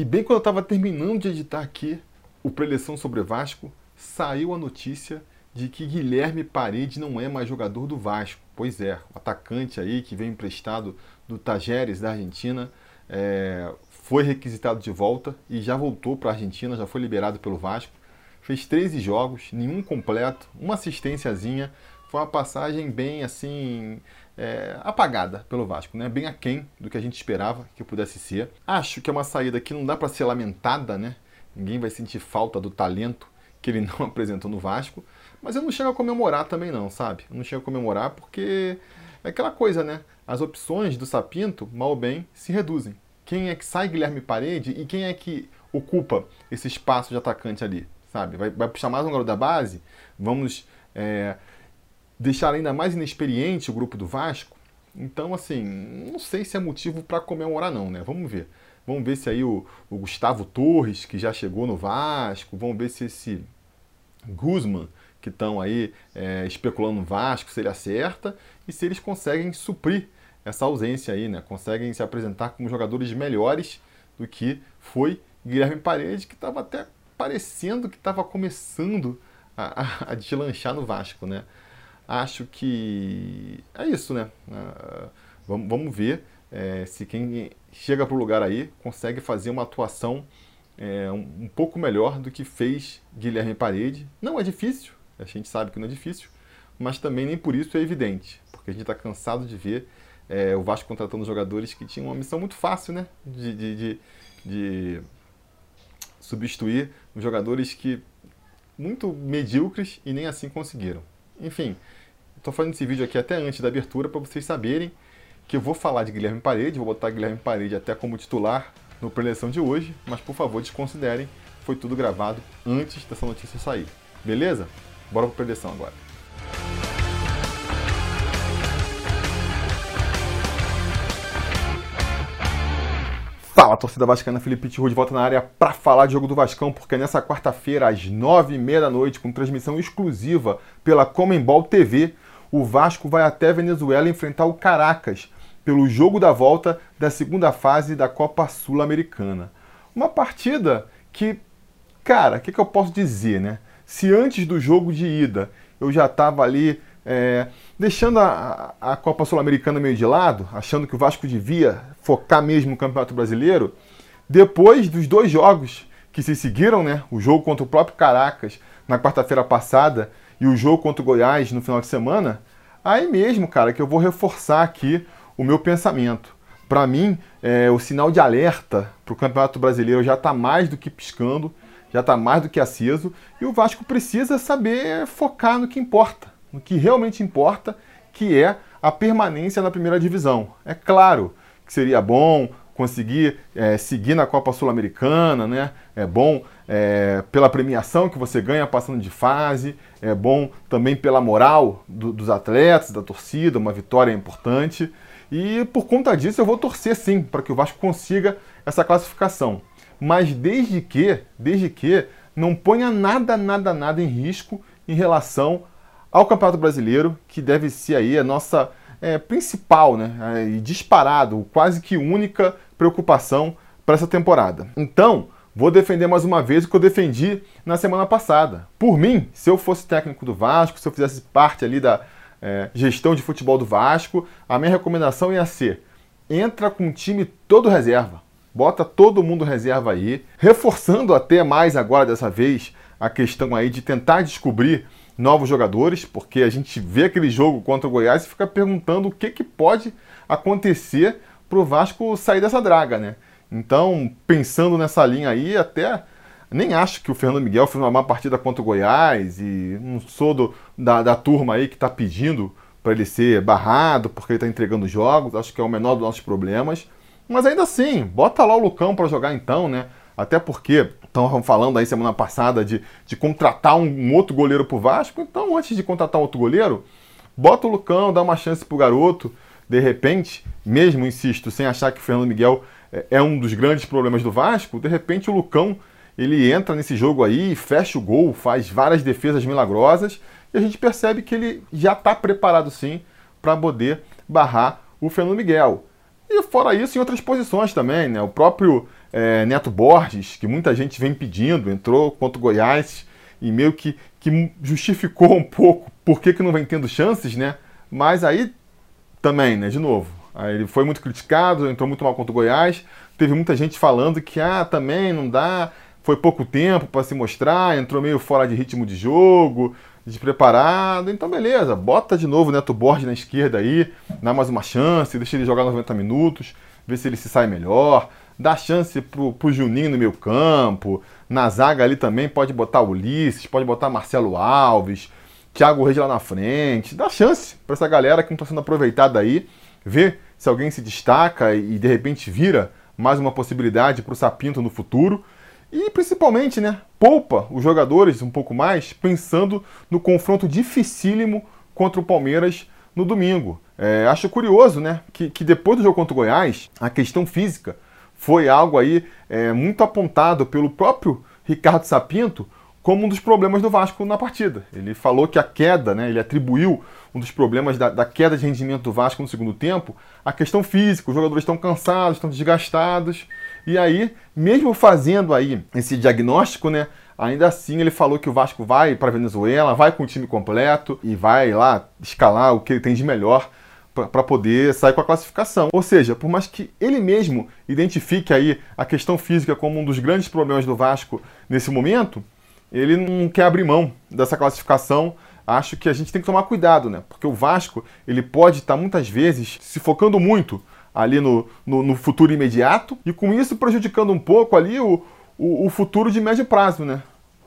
E bem quando eu estava terminando de editar aqui o Preleção sobre Vasco, saiu a notícia de que Guilherme Parede não é mais jogador do Vasco. Pois é, o atacante aí que veio emprestado do Tajeres da Argentina é, foi requisitado de volta e já voltou para a Argentina, já foi liberado pelo Vasco. Fez 13 jogos, nenhum completo, uma assistênciazinha. Foi uma passagem bem assim é, apagada pelo Vasco, né? bem aquém do que a gente esperava que pudesse ser. Acho que é uma saída que não dá para ser lamentada, né? Ninguém vai sentir falta do talento que ele não apresentou no Vasco, mas eu não chego a comemorar também não, sabe? Eu não chego a comemorar porque é aquela coisa, né? As opções do Sapinto, mal ou bem, se reduzem. Quem é que sai Guilherme Parede e quem é que ocupa esse espaço de atacante ali, sabe? Vai, vai puxar mais um garoto da base? Vamos é, deixar ainda mais inexperiente o grupo do Vasco. Então, assim, não sei se é motivo para comemorar, não, né? Vamos ver. Vamos ver se aí o, o, Gustavo Torres, que já chegou no Vasco, vamos ver se esse Guzman, que estão aí é, especulando no Vasco, se ele acerta e se eles conseguem suprir essa ausência aí, né? Conseguem se apresentar como jogadores melhores do que foi Guilherme Paredes, que estava até parecendo que estava começando a, a, a deslanchar no Vasco, né? Acho que é isso, né? Uh, vamos, vamos ver é, se quem chega para o lugar aí consegue fazer uma atuação é, um, um, pouco melhor do que fez Guilherme Parede. Não é difícil, a gente sabe que não é difícil, mas também nem por isso é evidente, porque a gente está cansado de ver é, o Vasco contratando jogadores que tinham uma missão muito fácil, né? De, de, de, de substituir jogadores que muito medíocres e nem assim conseguiram. Enfim, Estou fazendo esse vídeo aqui até antes da abertura para vocês saberem que eu vou falar de Guilherme Parede, vou botar Guilherme Parede até como titular no preleção de hoje, mas por favor desconsiderem, foi tudo gravado antes dessa notícia sair. Beleza? Bora para preleção agora. Fala, torcida vascaína, Felipe Tiru de volta na área para falar de jogo do Vascão, porque nessa quarta-feira, às nove e meia da noite, com transmissão exclusiva pela Comembol TV, o Vasco vai até Venezuela enfrentar o Caracas pelo jogo da volta da segunda fase da Copa Sul-Americana. Uma partida que, cara, o que, que, eu posso dizer, né? Se antes do jogo de ida eu já estava ali é, deixando a, a Copa Sul-Americana meio de lado, achando que o Vasco devia focar mesmo no Campeonato Brasileiro, depois dos dois jogos que se seguiram, né? O jogo contra o próprio Caracas na quarta-feira passada e o jogo contra o Goiás no final de semana, aí mesmo, cara, que eu vou reforçar aqui o meu pensamento. Para mim, é, o sinal de alerta para o Campeonato Brasileiro já está mais do que piscando, já está mais do que aceso, e o Vasco precisa saber focar no que importa, no que realmente importa, que é a permanência na primeira divisão. É claro que seria bom conseguir é, seguir na Copa Sul-Americana, né? É bom é, pela premiação que você ganha passando de fase, é bom também pela moral do, dos atletas, da torcida, uma vitória é importante. E por conta disso eu vou torcer sim para que o Vasco consiga essa classificação. Mas desde que, desde que não ponha nada, nada, nada em risco em relação ao Campeonato Brasileiro, que deve ser aí a nossa é, principal, né, é, e disparado, quase que única preocupação para essa temporada. Então, vou defender mais uma vez o que eu defendi na semana passada. Por mim, se eu fosse técnico do Vasco, se eu fizesse parte ali da é, gestão de futebol do Vasco, a minha recomendação ia ser: entra com o time todo reserva. Bota todo mundo reserva aí, reforçando até mais agora dessa vez a questão aí de tentar descobrir novos jogadores, porque a gente vê aquele jogo contra o Goiás e fica perguntando o que, que pode acontecer para o Vasco sair dessa draga, né? Então, pensando nessa linha aí, até nem acho que o Fernando Miguel fez uma má partida contra o Goiás e não sou do, da, da turma aí que está pedindo para ele ser barrado porque ele está entregando jogos, acho que é o menor dos nossos problemas. Mas ainda assim, bota lá o Lucão para jogar então, né? Até porque estão falando aí semana passada de, de contratar um, um outro goleiro pro Vasco. Então, antes de contratar outro goleiro, bota o Lucão, dá uma chance pro garoto. De repente, mesmo, insisto, sem achar que o Fernando Miguel é, é um dos grandes problemas do Vasco, de repente o Lucão ele entra nesse jogo aí, fecha o gol, faz várias defesas milagrosas e a gente percebe que ele já está preparado sim para poder barrar o Fernando Miguel. E fora isso, em outras posições também, né? O próprio é, Neto Borges, que muita gente vem pedindo, entrou contra o Goiás e meio que, que justificou um pouco por que, que não vem tendo chances, né? Mas aí também, né, de novo, ele foi muito criticado, entrou muito mal contra o Goiás, teve muita gente falando que, ah, também não dá, foi pouco tempo para se mostrar, entrou meio fora de ritmo de jogo, despreparado, então beleza, bota de novo o Neto Borges na esquerda aí, dá mais uma chance, deixa ele jogar 90 minutos, ver se ele se sai melhor, dá chance pro, pro Juninho no meio campo, na zaga ali também pode botar Ulisses, pode botar Marcelo Alves, Thiago Reis lá na frente, dá chance para essa galera que não está sendo aproveitada aí, ver se alguém se destaca e de repente vira mais uma possibilidade para o Sapinto no futuro. E principalmente, né, poupa os jogadores um pouco mais, pensando no confronto dificílimo contra o Palmeiras no domingo. É, acho curioso, né, que, que depois do jogo contra o Goiás, a questão física foi algo aí é, muito apontado pelo próprio Ricardo Sapinto como um dos problemas do Vasco na partida. Ele falou que a queda, né, ele atribuiu um dos problemas da, da, queda de rendimento do Vasco no segundo tempo à questão física. Os jogadores estão cansados, estão desgastados. E aí, mesmo fazendo aí esse diagnóstico, né, ainda assim ele falou que o Vasco vai para Venezuela, vai com o time completo e vai lá escalar o que ele tem de melhor para poder sair com a classificação. Ou seja, por mais que ele mesmo identifique aí a questão física como um dos grandes problemas do Vasco nesse momento, ele não quer abrir mão dessa classificação. Acho que a gente tem que tomar cuidado, né? Porque o Vasco ele pode estar muitas vezes se focando muito ali no, no, no futuro imediato e com isso prejudicando um pouco ali o, o, o futuro de médio prazo, né?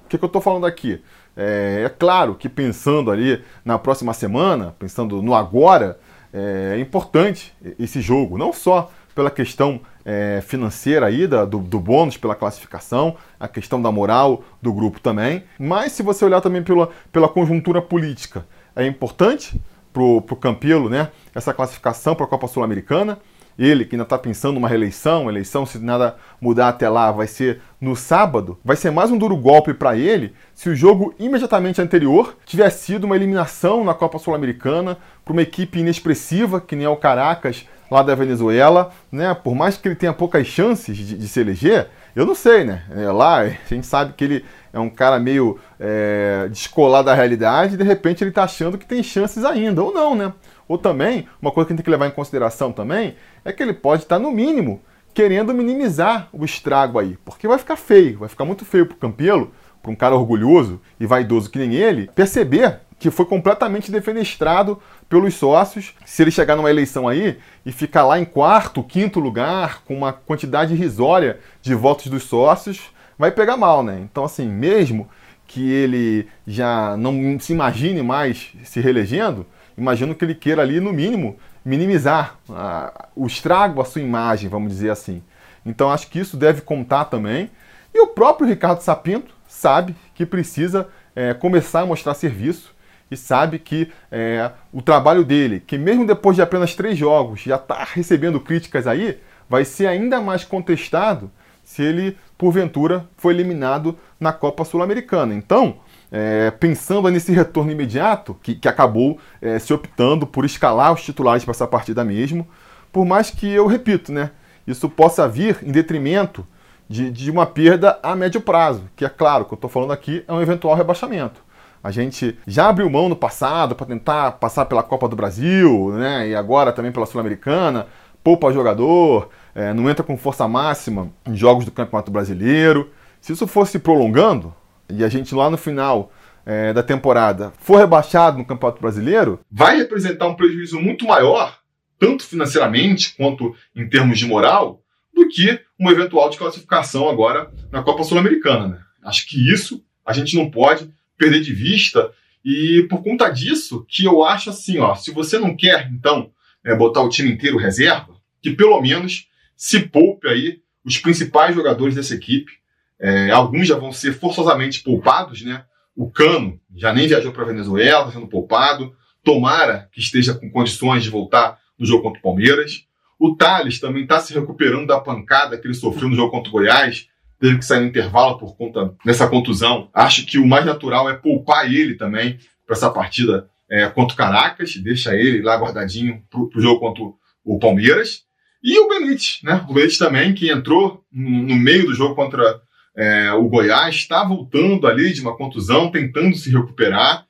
O que, que eu estou falando aqui? É, é, claro que pensando ali na próxima semana, pensando no agora, é, é importante esse jogo, não só pela questão é, financeira aí da, do, do bônus pela classificação, a questão da moral do grupo também. Mas se você olhar também pela, pela conjuntura política, é importante para o Campelo né, essa classificação para a Copa Sul-Americana. Ele que ainda está pensando numa reeleição, eleição, se nada mudar até lá, vai ser no sábado. Vai ser mais um duro golpe para ele se o jogo imediatamente anterior tivesse sido uma eliminação na Copa Sul-Americana para uma equipe inexpressiva, que nem é o Caracas, lá da Venezuela, né? Por mais que ele tenha poucas chances de, de se eleger, eu não sei, né? É, lá a gente sabe que ele é um cara meio é, descolado da realidade e de repente ele está achando que tem chances ainda, ou não, né? Ou também, uma coisa que a gente tem que levar em consideração também é que ele pode estar, tá, no mínimo, querendo minimizar o estrago aí, porque vai ficar feio, vai ficar muito feio para o Campelo, para um cara orgulhoso e vaidoso que nem ele, perceber que foi completamente defenestrado pelos sócios. Se ele chegar numa eleição aí e ficar lá em quarto, quinto lugar, com uma quantidade irrisória de votos dos sócios, vai pegar mal, né? Então, assim, mesmo que ele já não se imagine mais se reelegendo, imagino que ele queira ali, no mínimo, minimizar a, o estrago à sua imagem, vamos dizer assim. Então, acho que isso deve contar também. E o próprio Ricardo Sapinto sabe que precisa é, começar a mostrar serviço e sabe que é, o trabalho dele, que mesmo depois de apenas três jogos já está recebendo críticas aí, vai ser ainda mais contestado se ele, porventura, for eliminado na Copa Sul-Americana. Então, é, pensando nesse retorno imediato, que, que acabou é, se optando por escalar os titulares para essa partida mesmo, por mais que eu repito, né, isso possa vir em detrimento de, de uma perda a médio prazo, que é claro, que eu estou falando aqui é um eventual rebaixamento. A gente já abriu mão no passado para tentar passar pela Copa do Brasil, né? E agora também pela Sul-Americana. Poupa jogador, é, não entra com força máxima em jogos do Campeonato Brasileiro. Se isso fosse prolongando e a gente lá no final é, da temporada for rebaixado no Campeonato Brasileiro, vai representar um prejuízo muito maior, tanto financeiramente quanto em termos de moral, do que uma eventual desclassificação agora na Copa Sul-Americana. Né? Acho que isso a gente não pode perder de vista. E por conta disso, que eu acho assim, ó, se você não quer, então, é, botar o time inteiro reserva, que pelo menos se poupe aí os principais jogadores dessa equipe. É, alguns já vão ser forçosamente poupados, né? O Cano já nem viajou para Venezuela, sendo poupado. Tomara que esteja com condições de voltar no jogo contra o Palmeiras. O Thales também está se recuperando da pancada que ele sofreu no jogo contra o Goiás teve que sair no intervalo por conta dessa contusão. Acho que o mais natural é poupar ele também para essa partida é, contra o Caracas, deixa ele lá guardadinho para o jogo contra o Palmeiras. E o Benítez, né? O Benítez também, que entrou no meio do jogo contra é, o Goiás, está voltando ali de uma contusão, tentando se recuperar.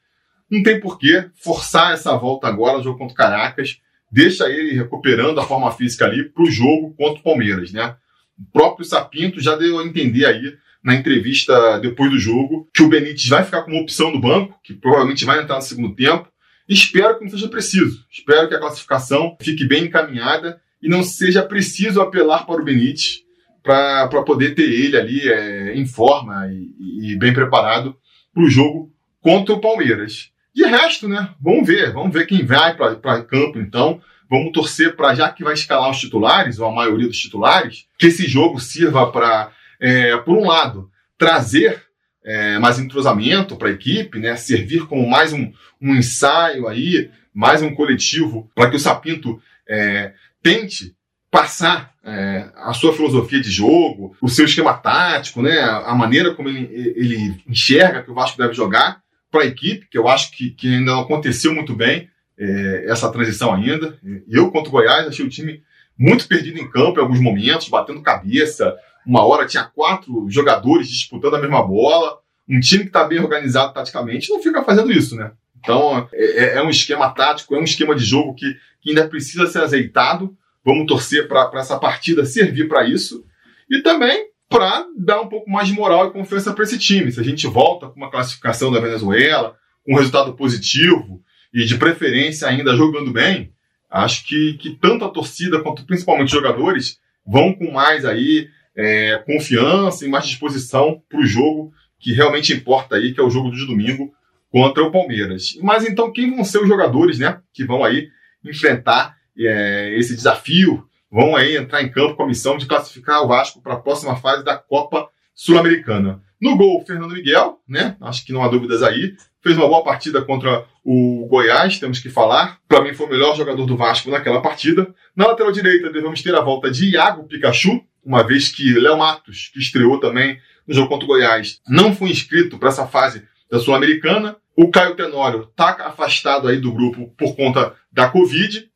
Não tem porquê forçar essa volta agora no jogo contra o Caracas. Deixa ele recuperando a forma física ali para o jogo contra o Palmeiras, né? O próprio Sapinto já deu a entender aí na entrevista depois do jogo que o Benítez vai ficar como opção no banco, que provavelmente vai entrar no segundo tempo. Espero que não seja preciso. Espero que a classificação fique bem encaminhada e não seja preciso apelar para o Benítez para poder ter ele ali é, em forma e, e bem preparado para o jogo contra o Palmeiras. De resto, né? Vamos ver, vamos ver quem vai para campo então. Vamos torcer para, já que vai escalar os titulares, ou a maioria dos titulares, que esse jogo sirva para, é, por um lado, trazer é, mais entrosamento para a equipe, né? Servir como mais um, um ensaio aí, mais um coletivo, para que o Sapinto é, tente passar é, a sua filosofia de jogo, o seu esquema tático, né, a maneira como ele, ele enxerga que o Vasco deve jogar para a equipe, que eu acho que, que ainda não aconteceu muito bem é, essa transição ainda. Eu, contra o Goiás, achei o time muito perdido em campo em alguns momentos, batendo cabeça. Uma hora tinha quatro jogadores disputando a mesma bola. Um time que está bem organizado taticamente não fica fazendo isso, né? Então, é, é, é um esquema tático, é um esquema de jogo que, que ainda precisa ser azeitado Vamos torcer para essa partida servir para isso e também para dar um pouco mais de moral e confiança para esse time. Se a gente volta com uma classificação da Venezuela, com um resultado positivo e de preferência ainda jogando bem, acho que, que tanto a torcida quanto principalmente os jogadores vão com mais aí é, confiança e mais disposição para o jogo que realmente importa aí, que é o jogo de domingo contra o Palmeiras. Mas então quem vão ser os jogadores, né, que vão aí enfrentar é, esse desafio, vão aí entrar em campo com a missão de classificar o Vasco para a próxima fase da Copa Sul-Americana. No gol, Fernando Miguel, né? Acho que não há dúvidas aí. Fez uma boa partida contra o Goiás, temos que falar. Para mim, foi o melhor jogador do Vasco naquela partida. Na lateral direita, devemos ter a volta de Iago Pikachu, uma vez que Léo Matos, que estreou também no jogo contra o Goiás, não foi inscrito para essa fase da Sul-Americana. O Caio Tenório está afastado aí do grupo por conta da Covid.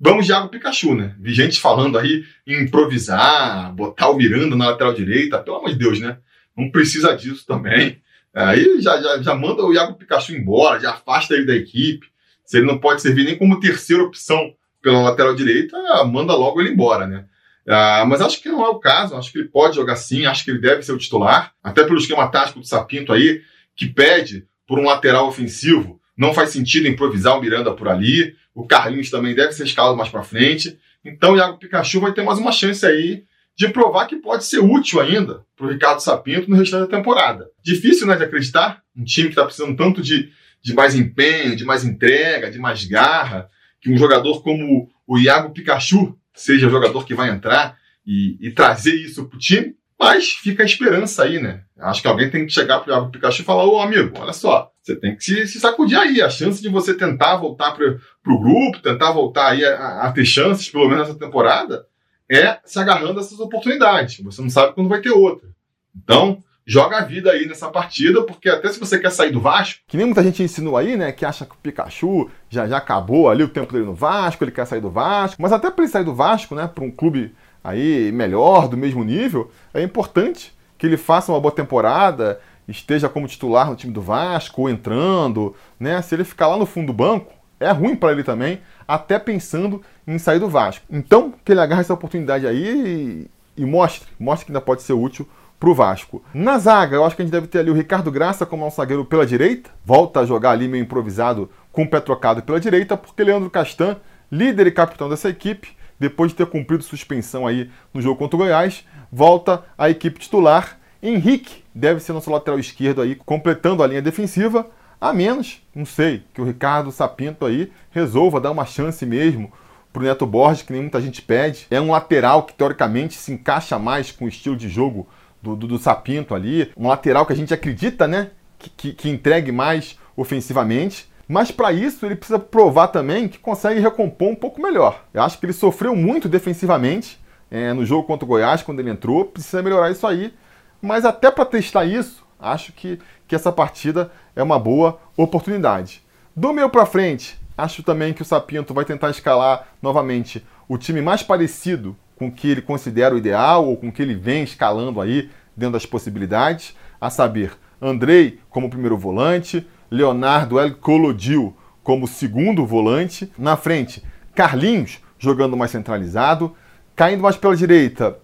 Vamos de água Pikachu, né? Vi gente falando aí em improvisar, botar o Miranda na lateral direita. Pelo amor de Deus, né? Não precisa disso também. Aí já, já, já manda o Iago Pikachu embora, já afasta ele da equipe. Se ele não pode servir nem como terceira opção pela lateral direita, manda logo ele embora, né? Ah, mas acho que não é o caso, acho que ele pode jogar sim, acho que ele deve ser o titular, até pelo esquema tático do Sapinto aí, que pede por um lateral ofensivo. Não faz sentido improvisar o Miranda por ali. O Carlinhos também deve ser escalado mais para frente. Então o Iago Pikachu vai ter mais uma chance aí de provar que pode ser útil ainda para o Ricardo Sapinto no restante da temporada. Difícil, né, de acreditar? Um time que está precisando tanto de, de mais empenho, de mais entrega, de mais garra, que um jogador como o Iago Pikachu seja o jogador que vai entrar e, e trazer isso para o time. Mas fica a esperança aí, né? Acho que alguém tem que chegar para o Pikachu e falar: Ô amigo, olha só, você tem que se, se, sacudir aí. A chance de você tentar voltar para o grupo, tentar voltar aí a, a, ter chances, pelo menos nessa temporada, é se agarrando a essas oportunidades. Você não sabe quando vai ter outra. Então, joga a vida aí nessa partida, porque até se você quer sair do Vasco. Que nem muita gente ensinou aí, né? Que acha que o Pikachu já, já acabou ali o tempo dele no Vasco, ele quer sair do Vasco. Mas até para ele sair do Vasco, né? Para um clube aí melhor, do mesmo nível, é importante que ele faça uma boa temporada esteja como titular no time do Vasco, ou entrando, né? Se ele ficar lá no fundo do banco, é ruim para ele também, até pensando em sair do Vasco. Então, que ele agarre essa oportunidade aí e, e mostre, mostre que ainda pode ser útil para o Vasco. Na zaga, eu acho que a gente deve ter ali o Ricardo Graça como nosso zagueiro pela direita, volta a jogar ali meio improvisado com o pé trocado pela direita, porque Leandro Castan, líder e capitão dessa equipe, depois de ter cumprido suspensão aí no jogo contra o Goiás, volta à equipe titular Henrique deve ser nosso lateral esquerdo aí, completando a linha defensiva, a menos, não sei, que o Ricardo Sapinto aí resolva dar uma chance mesmo pro Neto Borges, que nem muita gente pede. É um lateral que teoricamente se encaixa mais com o estilo de jogo do, do, do Sapinto ali. Um lateral que a gente acredita, né? Que, que, que entregue mais ofensivamente. Mas para isso ele precisa provar também que consegue recompor um pouco melhor. Eu acho que ele sofreu muito defensivamente é, no jogo contra o Goiás quando ele entrou. Precisa melhorar isso aí. Mas até para testar isso, acho que, que essa partida é uma boa oportunidade. Do meio para frente, acho também que o Sapinto vai tentar escalar novamente o time mais parecido com o que ele considera o ideal ou com o que ele vem escalando aí dentro das possibilidades, a saber, Andrei como primeiro volante, Leonardo El Colodil como segundo volante, na frente, Carlinhos jogando mais centralizado, caindo mais pela direita.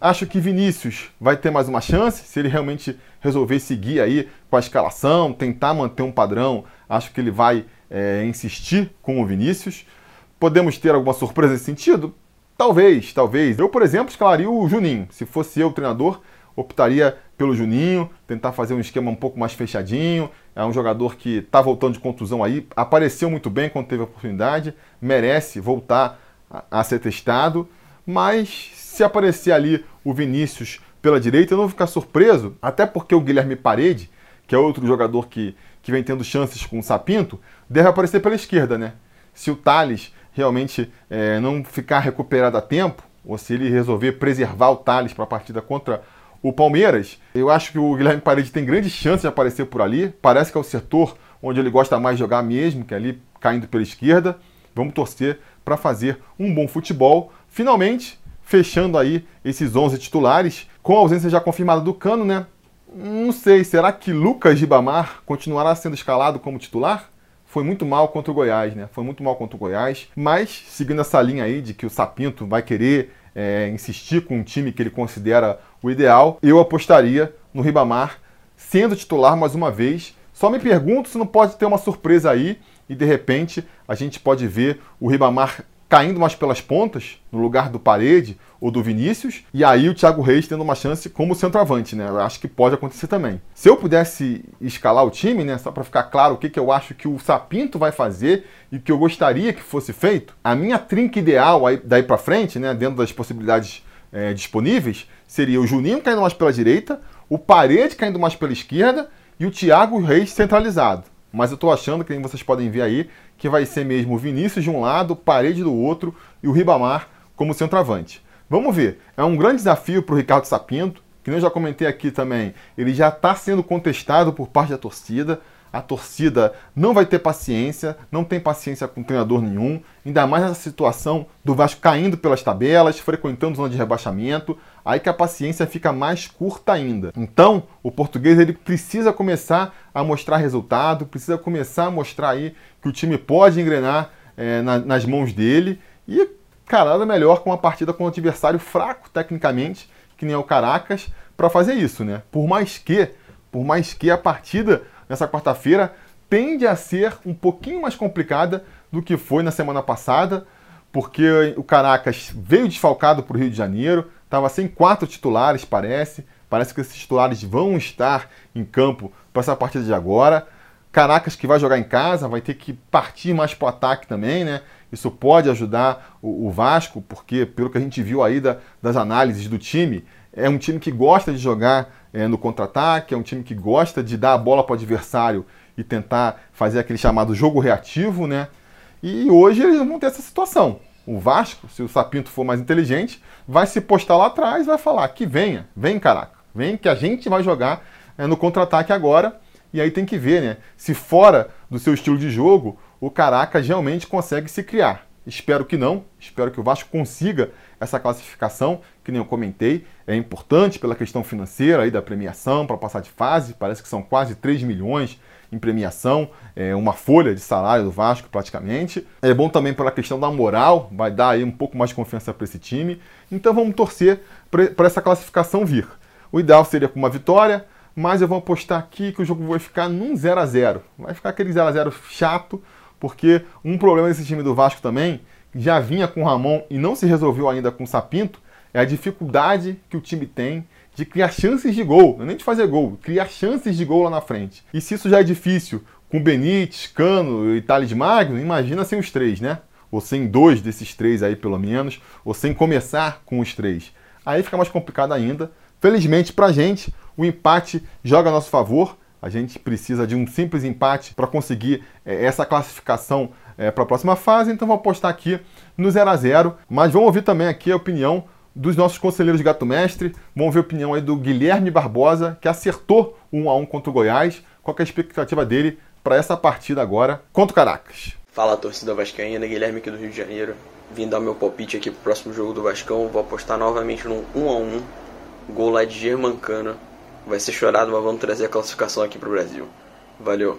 Acho que Vinícius vai ter mais uma chance, se ele realmente resolver seguir aí com a escalação, tentar manter um padrão, acho que ele vai é, insistir com o Vinícius. Podemos ter alguma surpresa nesse sentido? Talvez, talvez. Eu, por exemplo, escalaria o Juninho. Se fosse eu treinador, optaria pelo Juninho, tentar fazer um esquema um pouco mais fechadinho. É um jogador que está voltando de contusão aí, apareceu muito bem quando teve a oportunidade, merece voltar a, a ser testado. Mas se aparecer ali o Vinícius pela direita, eu não vou ficar surpreso, até porque o Guilherme Parede, que é outro jogador que, que vem tendo chances com o Sapinto, deve aparecer pela esquerda, né? Se o Thales realmente é, não ficar recuperado a tempo, ou se ele resolver preservar o Thales para a partida contra o Palmeiras, eu acho que o Guilherme Parede tem grande chance de aparecer por ali. Parece que é o setor onde ele gosta mais de jogar mesmo, que é ali caindo pela esquerda. Vamos torcer para fazer um bom futebol. Finalmente, fechando aí esses 11 titulares, com a ausência já confirmada do Cano, né? Não sei, será que Lucas Ribamar continuará sendo escalado como titular? Foi muito mal contra o Goiás, né? Foi muito mal contra o Goiás, mas seguindo essa linha aí de que o Sapinto vai querer é, insistir com um time que ele considera o ideal, eu apostaria no Ribamar sendo titular mais uma vez. Só me pergunto se não pode ter uma surpresa aí e de repente a gente pode ver o Ribamar caindo mais pelas pontas, no lugar do Parede ou do Vinícius, e aí o Thiago Reis tendo uma chance como centroavante, né? Eu acho que pode acontecer também. Se eu pudesse escalar o time, né, só para ficar claro o que, que eu acho que o Sapinto vai fazer e que eu gostaria que fosse feito, a minha trinca ideal aí, daí para frente, né, dentro das possibilidades é, disponíveis, seria o Juninho caindo mais pela direita, o Parede caindo mais pela esquerda e o Thiago Reis centralizado. Mas eu estou achando, que vocês podem ver aí, que vai ser mesmo o Vinícius de um lado, Parede do outro e o Ribamar como centroavante. Vamos ver. É um grande desafio para o Ricardo Sapinto, que eu já comentei aqui também. Ele já está sendo contestado por parte da torcida a torcida não vai ter paciência, não tem paciência com treinador nenhum, ainda mais nessa situação do Vasco caindo pelas tabelas, frequentando zona de rebaixamento, aí que a paciência fica mais curta ainda. Então, o português ele precisa começar a mostrar resultado, precisa começar a mostrar aí que o time pode engrenar é, na, nas mãos dele e, cara, nada melhor com uma partida com um adversário fraco tecnicamente, que nem é o Caracas, para fazer isso, né? Por mais que, por mais que a partida nessa quarta-feira tende a ser um pouquinho mais complicada do que foi na semana passada, porque o Caracas veio desfalcado para o Rio de Janeiro, estava sem quatro titulares, parece. Parece que esses titulares vão estar em campo para essa partida de agora. Caracas que vai jogar em casa, vai ter que partir mais para o ataque também, né? Isso pode ajudar o, o, Vasco, porque pelo que a gente viu aí da, das análises do time, é um time que gosta de jogar é, no contra-ataque, é um time que gosta de dar a bola para o adversário e tentar fazer aquele chamado jogo reativo, né? E hoje eles vão ter essa situação. O Vasco, se o Sapinto for mais inteligente, vai se postar lá atrás vai falar que venha, vem caraca, vem que a gente vai jogar é, no contra-ataque agora. E aí tem que ver, né? Se fora do seu estilo de jogo, o Caracas realmente consegue se criar. Espero que não, espero que o Vasco consiga essa classificação, que nem eu comentei, é importante pela questão financeira aí da premiação para passar de fase, parece que são quase 3 milhões em premiação, é uma folha de salário do Vasco praticamente. É bom também pela questão da moral, vai dar aí um pouco mais de confiança para esse time. Então vamos torcer para essa classificação vir. O ideal seria com uma vitória, mas eu vou apostar aqui que o jogo vai ficar num 0 a 0 Vai ficar aquele 0 a 0 chato, porque um problema desse time do Vasco também já vinha com o Ramon e não se resolveu ainda com o Sapinto, é a dificuldade que o time tem de criar chances de gol, não é nem de fazer gol, criar chances de gol lá na frente. E se isso já é difícil com Benítez, Cano e Thales Magno, imagina sem os três, né? Ou sem dois desses três aí, pelo menos, ou sem começar com os três. Aí fica mais complicado ainda. Felizmente pra gente, o empate joga a nosso favor. A gente precisa de um simples empate para conseguir é, essa classificação é, para a próxima fase, então vou apostar aqui no 0 a 0 Mas vamos ouvir também aqui a opinião dos nossos conselheiros de Gato Mestre. Vamos ver a opinião aí do Guilherme Barbosa, que acertou o 1 a 1 contra o Goiás. Qual é a expectativa dele para essa partida agora contra o Caracas? Fala torcida vascaína, Guilherme aqui do Rio de Janeiro. vim dar meu palpite aqui pro próximo jogo do Vascão. Vou apostar novamente num 1 a 1 Gol lá de Germancano. Vai ser chorado, mas vamos trazer a classificação aqui pro Brasil. Valeu.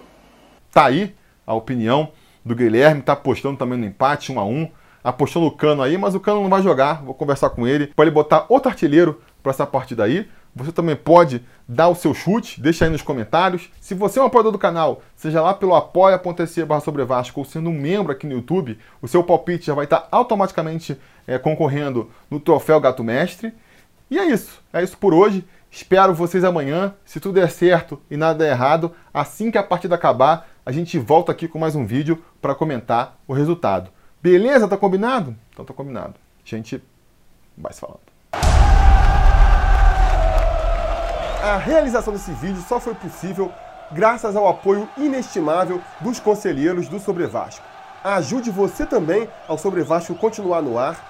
Tá aí a opinião do Guilherme, tá apostando também no empate, 1 a 1 Apostou no Cano aí, mas o Cano não vai jogar. Vou conversar com ele para ele botar outro artilheiro para essa partida aí. Você também pode dar o seu chute, deixa aí nos comentários. Se você é um apoiador do canal, seja lá pelo apoia.se barra sobre Vasco ou sendo um membro aqui no YouTube, o seu palpite já vai estar automaticamente é, concorrendo no troféu Gato Mestre. E é isso, é isso por hoje. Espero vocês amanhã. Se tudo der certo e nada der errado, assim que a partida acabar, a gente volta aqui com mais um vídeo para comentar o resultado. Beleza? Tá combinado? Então tá combinado. A gente vai se falando. A realização desse vídeo só foi possível graças ao apoio inestimável dos conselheiros do Sobre Vasco. Ajude você também ao Sobre Vasco continuar no ar,